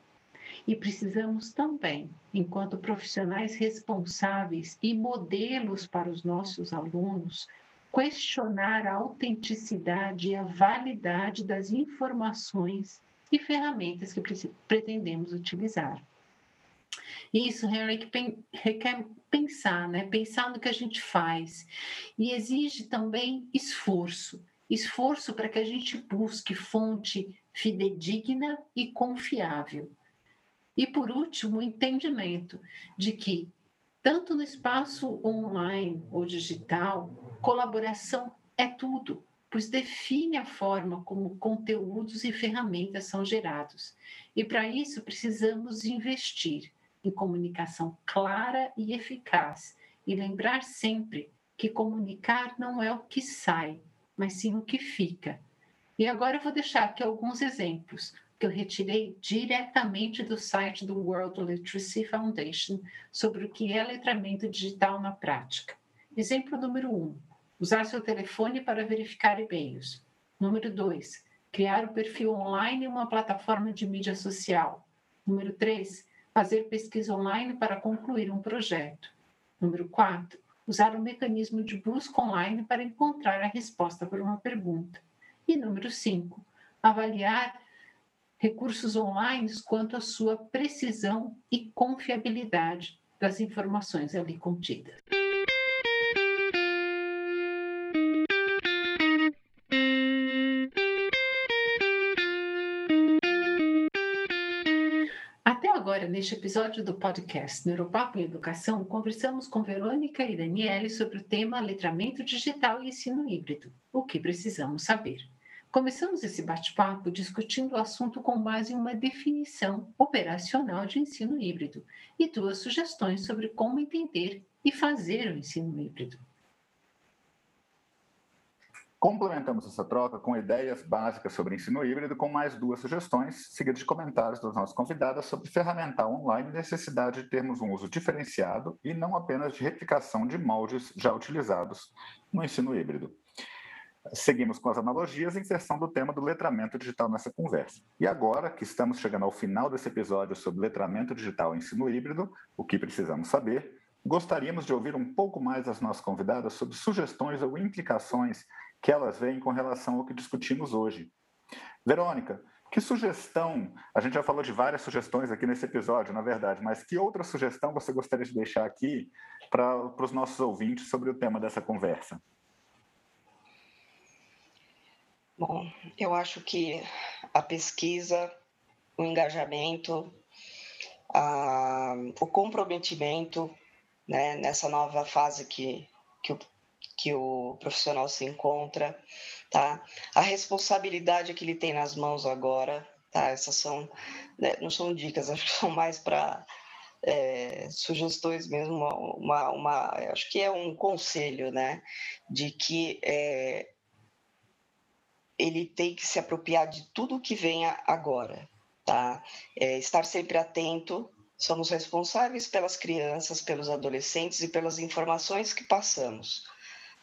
E precisamos também, enquanto profissionais responsáveis e modelos para os nossos alunos, questionar a autenticidade e a validade das informações e ferramentas que pretendemos utilizar. Isso requer pensar, né? pensar no que a gente faz. E exige também esforço esforço para que a gente busque fonte fidedigna e confiável. E, por último, o entendimento de que, tanto no espaço online ou digital, colaboração é tudo, pois define a forma como conteúdos e ferramentas são gerados. E, para isso, precisamos investir em comunicação clara e eficaz e lembrar sempre que comunicar não é o que sai, mas sim o que fica. E agora eu vou deixar aqui alguns exemplos que eu retirei diretamente do site do World Literacy Foundation sobre o que é letramento digital na prática. Exemplo número um: usar seu telefone para verificar e-mails. Número dois: criar um perfil online em uma plataforma de mídia social. Número três: fazer pesquisa online para concluir um projeto. Número quatro: usar o um mecanismo de busca online para encontrar a resposta para uma pergunta. E número 5, avaliar recursos online quanto à sua precisão e confiabilidade das informações ali contidas. Até agora neste episódio do podcast Neuropapo e Educação, conversamos com Verônica e Daniele sobre o tema letramento digital e ensino híbrido. O que precisamos saber? Começamos esse bate-papo discutindo o assunto com base em uma definição operacional de ensino híbrido e duas sugestões sobre como entender e fazer o ensino híbrido. Complementamos essa troca com ideias básicas sobre ensino híbrido, com mais duas sugestões, seguidas de comentários das nossas convidadas sobre ferramental online e necessidade de termos um uso diferenciado e não apenas de replicação de moldes já utilizados no ensino híbrido. Seguimos com as analogias e inserção do tema do letramento digital nessa conversa. E agora que estamos chegando ao final desse episódio sobre letramento digital e ensino híbrido, o que precisamos saber, gostaríamos de ouvir um pouco mais das nossas convidadas sobre sugestões ou implicações que elas veem com relação ao que discutimos hoje. Verônica, que sugestão, a gente já falou de várias sugestões aqui nesse episódio, na verdade, mas que outra sugestão você gostaria de deixar aqui para os nossos ouvintes sobre o tema dessa conversa? Bom, eu acho que a pesquisa, o engajamento, a, o comprometimento né, nessa nova fase que, que, o, que o profissional se encontra, tá? A responsabilidade que ele tem nas mãos agora, tá? Essas são, né, não são dicas, acho que são mais para é, sugestões mesmo, uma, uma, acho que é um conselho, né? De que é, ele tem que se apropriar de tudo que venha agora, tá? É, estar sempre atento. Somos responsáveis pelas crianças, pelos adolescentes e pelas informações que passamos.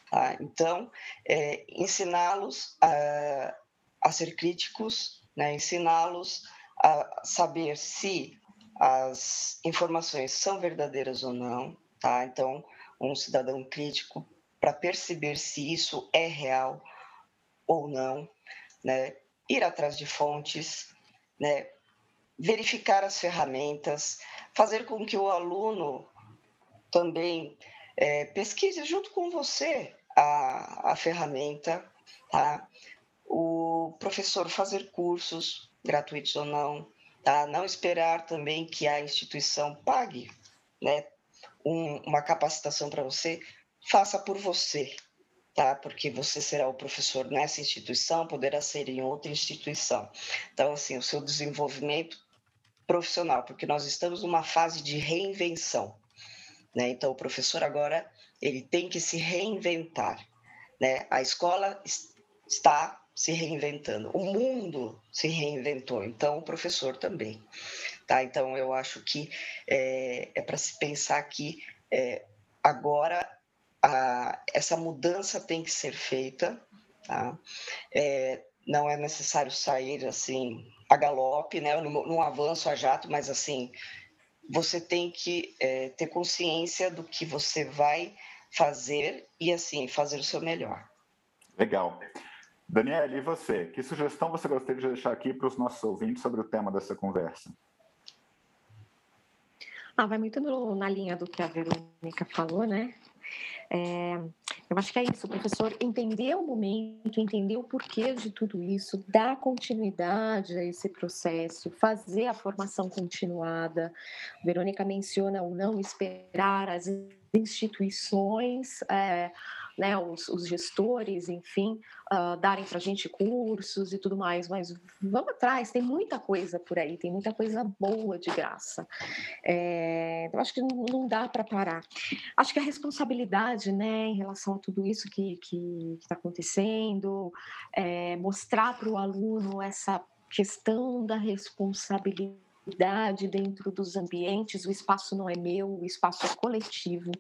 Tá? Então, é, ensiná-los a, a, ser críticos, né? ensiná-los a saber se as informações são verdadeiras ou não. Tá? Então, um cidadão crítico para perceber se isso é real ou não, né? ir atrás de fontes, né? verificar as ferramentas, fazer com que o aluno também é, pesquise junto com você a, a ferramenta, tá? o professor fazer cursos, gratuitos ou não, tá? não esperar também que a instituição pague né? Um, uma capacitação para você, faça por você, tá? Porque você será o professor nessa instituição, poderá ser em outra instituição. Então, assim, o seu desenvolvimento profissional, porque nós estamos numa fase de reinvenção, né? Então, o professor agora ele tem que se reinventar, né? A escola está se reinventando, o mundo se reinventou, então o professor também, tá? Então, eu acho que é, é para se pensar que é, agora a, essa mudança tem que ser feita, tá? É, não é necessário sair assim a galope, né, num, avanço a jato, mas assim você tem que é, ter consciência do que você vai fazer e assim fazer o seu melhor. Legal. Daniela, e você? Que sugestão você gostaria de deixar aqui para os nossos ouvintes sobre o tema dessa conversa? Ah, vai muito no, na linha do que a Verônica falou, né? É, eu acho que é isso, o professor entender o momento, entender o porquê de tudo isso, dar continuidade a esse processo, fazer a formação continuada. A Verônica menciona o não esperar as instituições. É, né, os, os gestores, enfim, uh, darem para a gente cursos e tudo mais, mas vamos atrás, tem muita coisa por aí, tem muita coisa boa de graça. É, eu acho que não, dá para parar. Acho que a responsabilidade, né, em relação a tudo isso que está acontecendo, é, mostrar para o aluno essa questão da responsabilidade dentro dos ambientes, o espaço não é meu, o espaço é coletivo.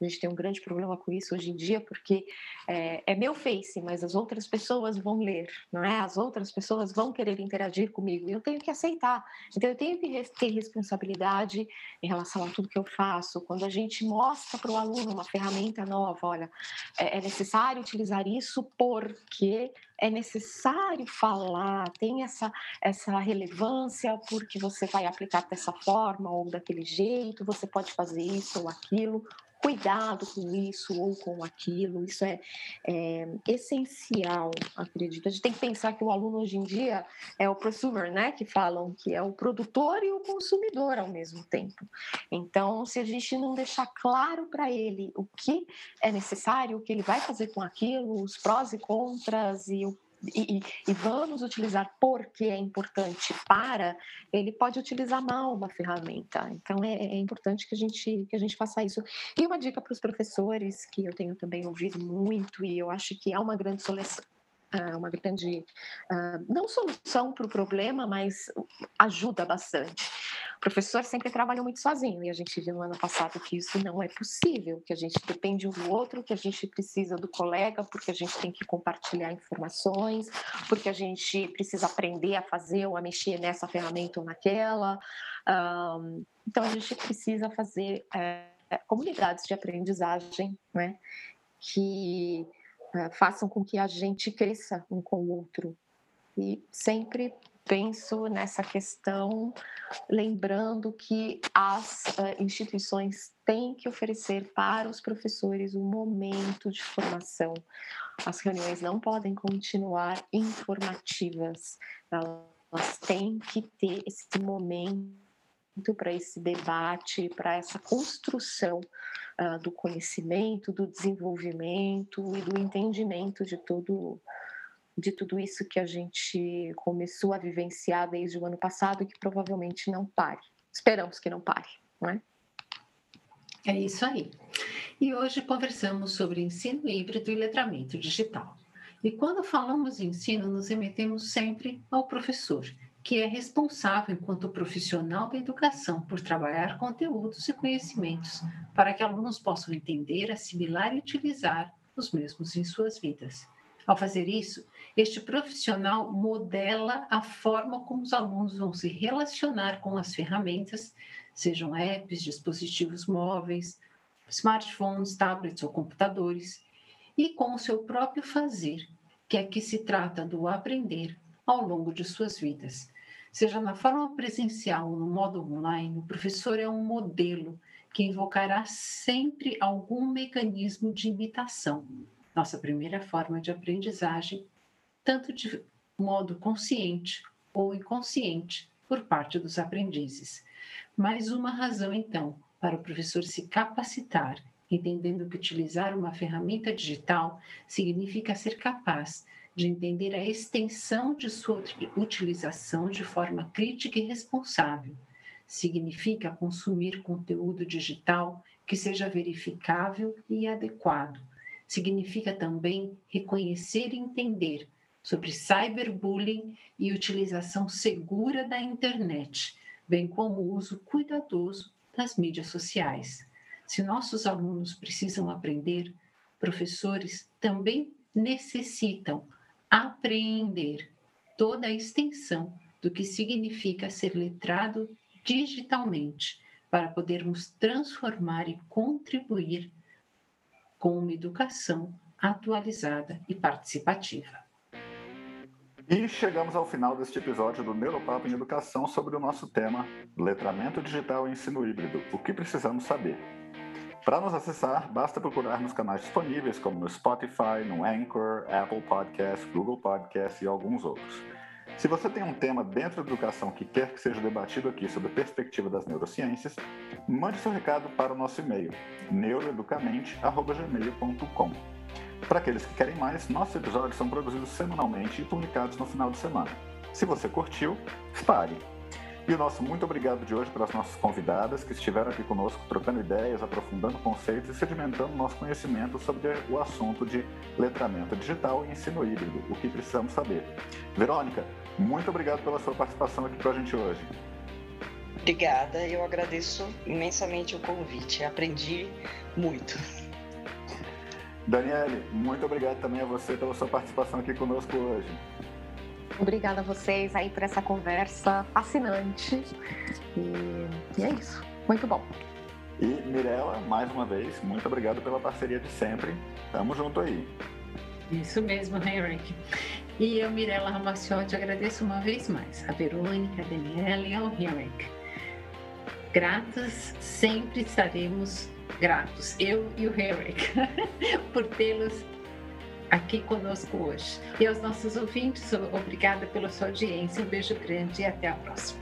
A gente tem um grande problema com isso hoje em dia, porque é, é, meu Face, mas as outras pessoas vão ler, não é? As outras pessoas vão querer interagir comigo e eu tenho que aceitar. Então, eu tenho que ter responsabilidade em relação a tudo que eu faço. Quando a gente mostra para o aluno uma ferramenta nova, olha, é, é necessário utilizar isso porque é necessário falar, tem essa, essa relevância porque você vai aplicar dessa forma ou daquele jeito, você pode fazer isso ou aquilo, cuidado com isso ou com aquilo. Isso é, é, essencial, acredito. A gente tem que pensar que o aluno hoje em dia é o prosumer, né? Que falam que é o produtor e o consumidor ao mesmo tempo. Então, se a gente não deixar claro para ele o que é necessário, o que ele vai fazer com aquilo, os prós e contras e o e, e, vamos utilizar porque é importante para, ele pode utilizar mal uma ferramenta. Então é, é importante que a gente que a gente faça isso. E uma dica para os professores que eu tenho também ouvido muito e eu acho que é uma grande solução uma grande, ah, não solução para o problema, mas ajuda bastante. O professor sempre trabalha muito sozinho e a gente viu no ano passado que isso não é possível, que a gente depende um do outro, que a gente precisa do colega, porque a gente tem que compartilhar informações, porque a gente precisa aprender a fazer ou a mexer nessa ferramenta ou naquela. então a gente precisa fazer é, comunidades de aprendizagem, né? Que façam com que a gente cresça um com o outro. E sempre penso nessa questão, lembrando que as uh, instituições têm que oferecer para os professores um momento de formação. As reuniões não podem continuar informativas, elas têm que ter esse momento para esse debate, para essa construção uh, do conhecimento, do desenvolvimento e do entendimento de tudo de tudo isso que a gente começou a vivenciar desde o ano passado e que provavelmente não pare. Esperamos que não pare, não é? É isso aí. E hoje conversamos sobre ensino híbrido e letramento digital. E quando falamos em ensino, nos remetemos sempre ao professor, que é responsável, enquanto profissional da educação, por trabalhar conteúdos e conhecimentos para que alunos possam entender, assimilar e utilizar os mesmos em suas vidas. Ao fazer isso, este profissional modela a forma como os alunos vão se relacionar com as ferramentas, sejam apps, dispositivos móveis, smartphones, tablets ou computadores, e com o seu próprio fazer, que é que se trata do aprender ao longo de suas vidas. Seja na forma presencial ou no modo online, o professor é um modelo que invocará sempre algum mecanismo de imitação. Nossa primeira forma de aprendizagem, tanto de modo consciente ou inconsciente, por parte dos aprendizes. Mais uma razão, então, para o professor se capacitar, entendendo que utilizar uma ferramenta digital significa ser capaz de entender a extensão de sua utilização de forma crítica e responsável. Significa consumir conteúdo digital que seja verificável e adequado. Significa também reconhecer e entender sobre cyberbullying e utilização segura da internet, bem como o uso cuidadoso das mídias sociais. Se nossos alunos precisam aprender, professores também necessitam apreender toda a extensão do que significa ser letrado digitalmente, para podermos transformar e contribuir com uma educação atualizada e participativa. E chegamos ao final deste episódio do Neuropapo em Educação sobre o nosso tema Letramento Digital e Ensino Híbrido. O que precisamos saber? Para nos acessar, basta procurar nos canais disponíveis, como no Spotify, no Anchor, Apple Podcast, Google Podcast e alguns outros. Se você tem um tema dentro da educação que quer que seja debatido aqui sob a perspectiva das neurociências, mande seu recado para o nosso e-mail, neuroeducamente.gmail.com. Para aqueles que querem mais, nossos episódios são produzidos semanalmente e publicados no final de semana. Se você curtiu, espalhe! E o nosso muito obrigado de hoje para as nossas convidadas que estiveram aqui conosco trocando ideias, aprofundando conceitos e sedimentando nosso conhecimento sobre o assunto de letramento digital e ensino híbrido, o que precisamos saber. Verônica, muito obrigado pela sua participação aqui com a gente hoje. Obrigada, eu agradeço imensamente o convite, aprendi muito. Daniele, muito obrigado também a você pela sua participação aqui conosco hoje. Obrigada a vocês aí por essa conversa fascinante. E, e é isso. Muito bom. E Mirella, mais uma vez, muito obrigado pela parceria de sempre. Tamo junto aí. Isso mesmo, Henrique. E eu, Mirella Ramaciotti, agradeço uma vez mais a Verônica, a Daniela e ao Henrique. Gratas sempre estaremos gratos, eu e o Henrik, por tê-los aqui conosco hoje. E aos nossos ouvintes, obrigada pela sua audiência, um beijo grande e até a próxima.